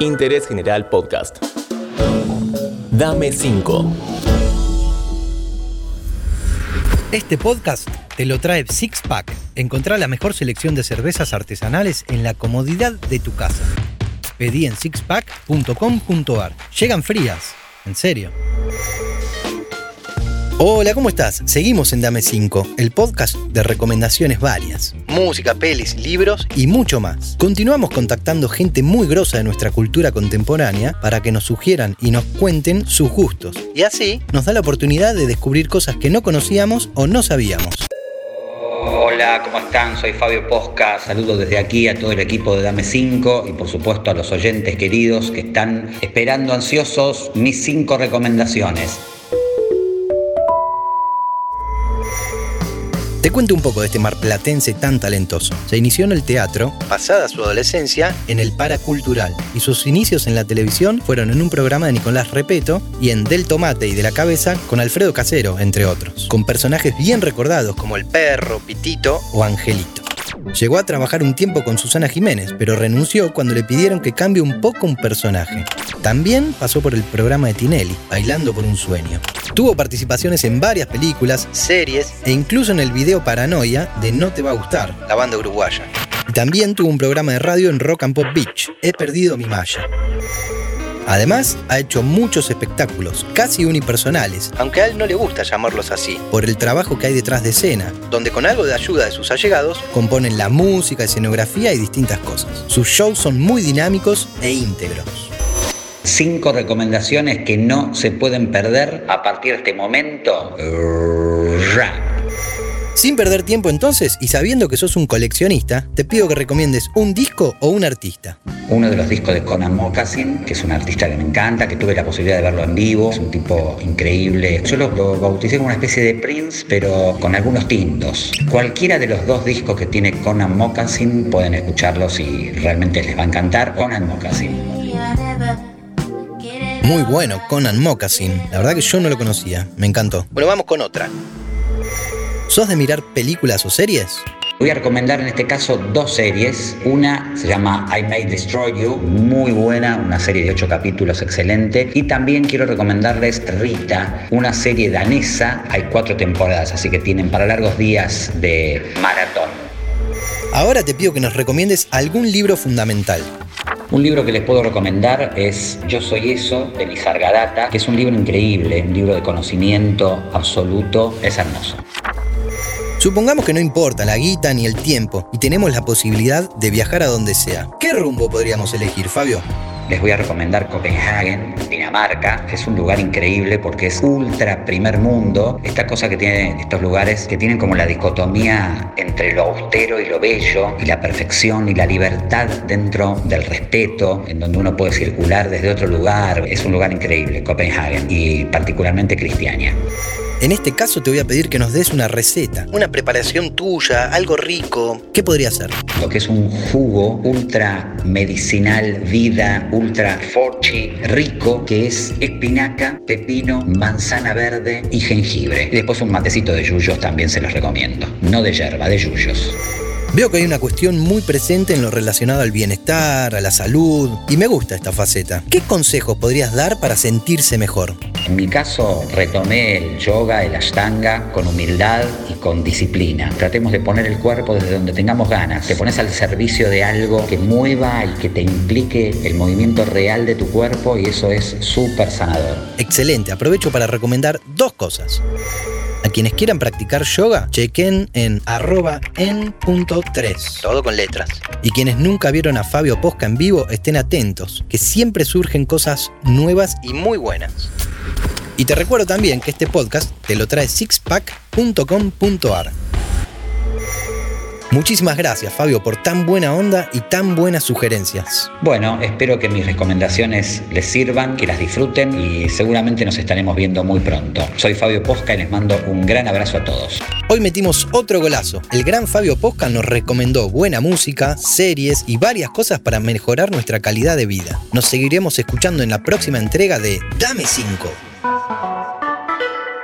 Interés General Podcast. Dame 5. Este podcast te lo trae Six Pack. Encontrá la mejor selección de cervezas artesanales en la comodidad de tu casa. Pedí en sixpack.com.ar. Llegan frías, en serio. Hola, ¿cómo estás? Seguimos en Dame 5, el podcast de recomendaciones varias. Música, pelis, libros y mucho más. Continuamos contactando gente muy grosa de nuestra cultura contemporánea para que nos sugieran y nos cuenten sus gustos. Y así nos da la oportunidad de descubrir cosas que no conocíamos o no sabíamos. Hola, ¿cómo están? Soy Fabio Posca. Saludo desde aquí a todo el equipo de Dame 5 y por supuesto a los oyentes queridos que están esperando ansiosos mis 5 recomendaciones. Te cuento un poco de este marplatense tan talentoso. Se inició en el teatro, pasada su adolescencia, en el paracultural, y sus inicios en la televisión fueron en un programa de Nicolás Repeto y en Del Tomate y de la Cabeza con Alfredo Casero, entre otros, con personajes bien recordados como el perro, Pitito o Angelito. Llegó a trabajar un tiempo con Susana Jiménez, pero renunció cuando le pidieron que cambie un poco un personaje. También pasó por el programa de Tinelli, Bailando por un sueño. Tuvo participaciones en varias películas, series e incluso en el video Paranoia de No te va a gustar, la banda uruguaya. También tuvo un programa de radio en Rock and Pop Beach, He perdido mi malla. Además, ha hecho muchos espectáculos, casi unipersonales, aunque a él no le gusta llamarlos así, por el trabajo que hay detrás de escena, donde con algo de ayuda de sus allegados componen la música, escenografía y distintas cosas. Sus shows son muy dinámicos e íntegros. Cinco recomendaciones que no se pueden perder a partir de este momento. Sin perder tiempo entonces y sabiendo que sos un coleccionista, te pido que recomiendes un disco o un artista. Uno de los discos de Conan Moccasin, que es un artista que me encanta, que tuve la posibilidad de verlo en vivo, es un tipo increíble. Yo lo, lo bauticé como una especie de Prince, pero con algunos tintos. Cualquiera de los dos discos que tiene Conan Moccasin pueden escucharlos y realmente les va a encantar. Conan Moccasin. Muy bueno, Conan Moccasin. La verdad que yo no lo conocía. Me encantó. Bueno, vamos con otra. ¿Sos de mirar películas o series? Voy a recomendar en este caso dos series. Una se llama I May Destroy You, muy buena, una serie de ocho capítulos excelente. Y también quiero recomendarles Rita, una serie danesa. Hay cuatro temporadas, así que tienen para largos días de maratón. Ahora te pido que nos recomiendes algún libro fundamental. Un libro que les puedo recomendar es Yo Soy Eso, de Nisargadatta, que es un libro increíble, un libro de conocimiento absoluto, es hermoso. Supongamos que no importa la guita ni el tiempo y tenemos la posibilidad de viajar a donde sea. ¿Qué rumbo podríamos elegir, Fabio? Les voy a recomendar Copenhagen, Dinamarca. Es un lugar increíble porque es ultra primer mundo. Esta cosa que tienen estos lugares que tienen como la dicotomía entre lo austero y lo bello, y la perfección y la libertad dentro del respeto, en donde uno puede circular desde otro lugar. Es un lugar increíble, Copenhagen, y particularmente Cristiania. En este caso te voy a pedir que nos des una receta, una preparación tuya, algo rico. ¿Qué podría ser? Lo que es un jugo ultra medicinal, vida, ultra forchi, rico, es espinaca, pepino, manzana verde y jengibre. Y después un matecito de yuyos también se los recomiendo. No de yerba, de yuyos. Veo que hay una cuestión muy presente en lo relacionado al bienestar, a la salud, y me gusta esta faceta. ¿Qué consejos podrías dar para sentirse mejor? En mi caso, retomé el yoga, el ashtanga con humildad y con disciplina. Tratemos de poner el cuerpo desde donde tengamos ganas. Te pones al servicio de algo que mueva y que te implique el movimiento real de tu cuerpo y eso es súper sanador. Excelente, aprovecho para recomendar dos cosas. A quienes quieran practicar yoga, chequen en arroba en.3. Todo con letras. Y quienes nunca vieron a Fabio Posca en vivo, estén atentos, que siempre surgen cosas nuevas y muy buenas. Y te recuerdo también que este podcast te lo trae sixpack.com.ar. Muchísimas gracias, Fabio, por tan buena onda y tan buenas sugerencias. Bueno, espero que mis recomendaciones les sirvan, que las disfruten y seguramente nos estaremos viendo muy pronto. Soy Fabio Posca y les mando un gran abrazo a todos. Hoy metimos otro golazo. El gran Fabio Posca nos recomendó buena música, series y varias cosas para mejorar nuestra calidad de vida. Nos seguiremos escuchando en la próxima entrega de Dame 5.